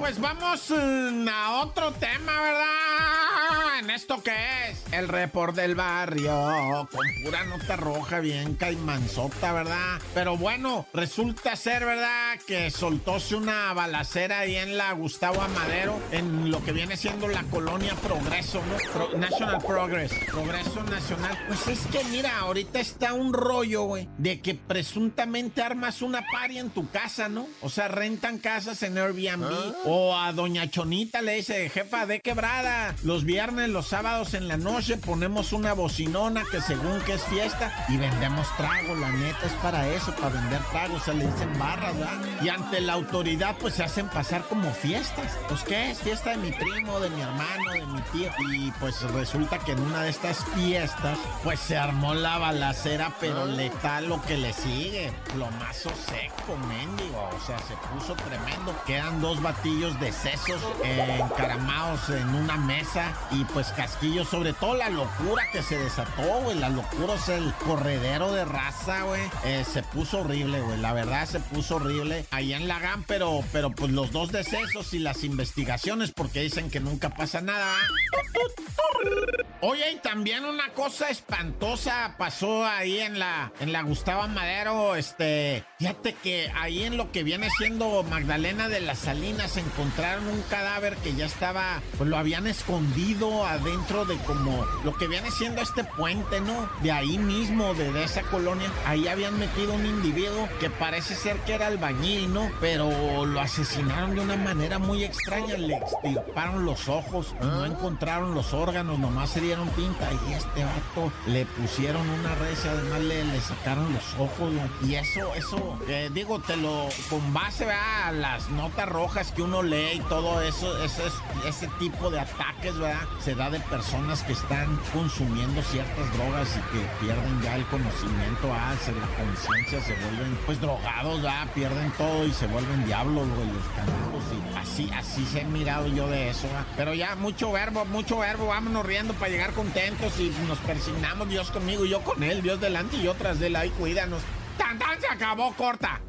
pues vamos mm, a otro tema, ¿verdad? En esto que es el report del barrio, con pura nota roja, bien caimanzota, ¿verdad? Pero bueno, resulta ser, ¿verdad? Que soltóse una balacera ahí en la Gustavo Amadero, en lo que viene siendo la colonia Progreso, ¿no? National Progress, Progreso Nacional. Pues es que mira, ahorita está un rollo, güey, de que presuntamente armas una party en tu casa, ¿no? O sea, rentan casas en Airbnb. O a Doña Chonita le dice, jefa de quebrada, los viernes, los sábados en la noche ponemos una bocinona que según que es fiesta y vendemos tragos, la neta es para eso, para vender tragos, se le dicen barras, ¿verdad? Y ante la autoridad pues se hacen pasar como fiestas. Pues qué es, fiesta de mi primo, de mi hermano, de mi tío. Y pues resulta que en una de estas fiestas pues se armó la balacera, pero letal lo que le sigue. Plomazo seco, mendigo. O sea, se puso tremendo. Quedan dos batillos de sesos encaramados en una mesa y pues casquillos, sobre todo la locura que se desató, güey. La locura es el corredero de raza, güey. Eh, se puso horrible, güey. La verdad se puso horrible ahí en la GAM, pero, pero pues los dos decesos y las investigaciones, porque dicen que nunca pasa nada. Oye, y también una cosa espantosa pasó ahí en la, en la Gustavo Madero, este, fíjate que ahí en lo que viene siendo Magdalena de las Salinas encontraron un cadáver que ya estaba, pues lo habían escondido adentro de como lo que viene siendo este puente, ¿no? De ahí mismo, de, de esa colonia, ahí habían metido un individuo que parece ser que era albañil, ¿no? Pero lo asesinaron de una manera muy extraña, le extirparon los ojos no encontraron los órganos, nomás se dieron tinta y este vato le pusieron una red y además le, le sacaron los ojos ¿no? y eso, eso, eh, digo, te lo, con base a las notas rojas que uno lee y todo eso, ese, es- ese tipo de ataques, ¿verdad? Se da de personas que están consumiendo ciertas drogas y que pierden ya el conocimiento, ah, se, la conciencia, se vuelven pues drogados, ¿verdad? Pierden todo y se vuelven diablos, güey, los canijos y así, así se he mirado yo de eso, ¿verdad? Pero ya mucho verbo, mucho verbo, vámonos riendo para llegar contentos y nos persignamos Dios conmigo y yo con él, Dios delante y yo tras de él, ahí cuídanos. ¡Tan, tan! Se acabó, corta.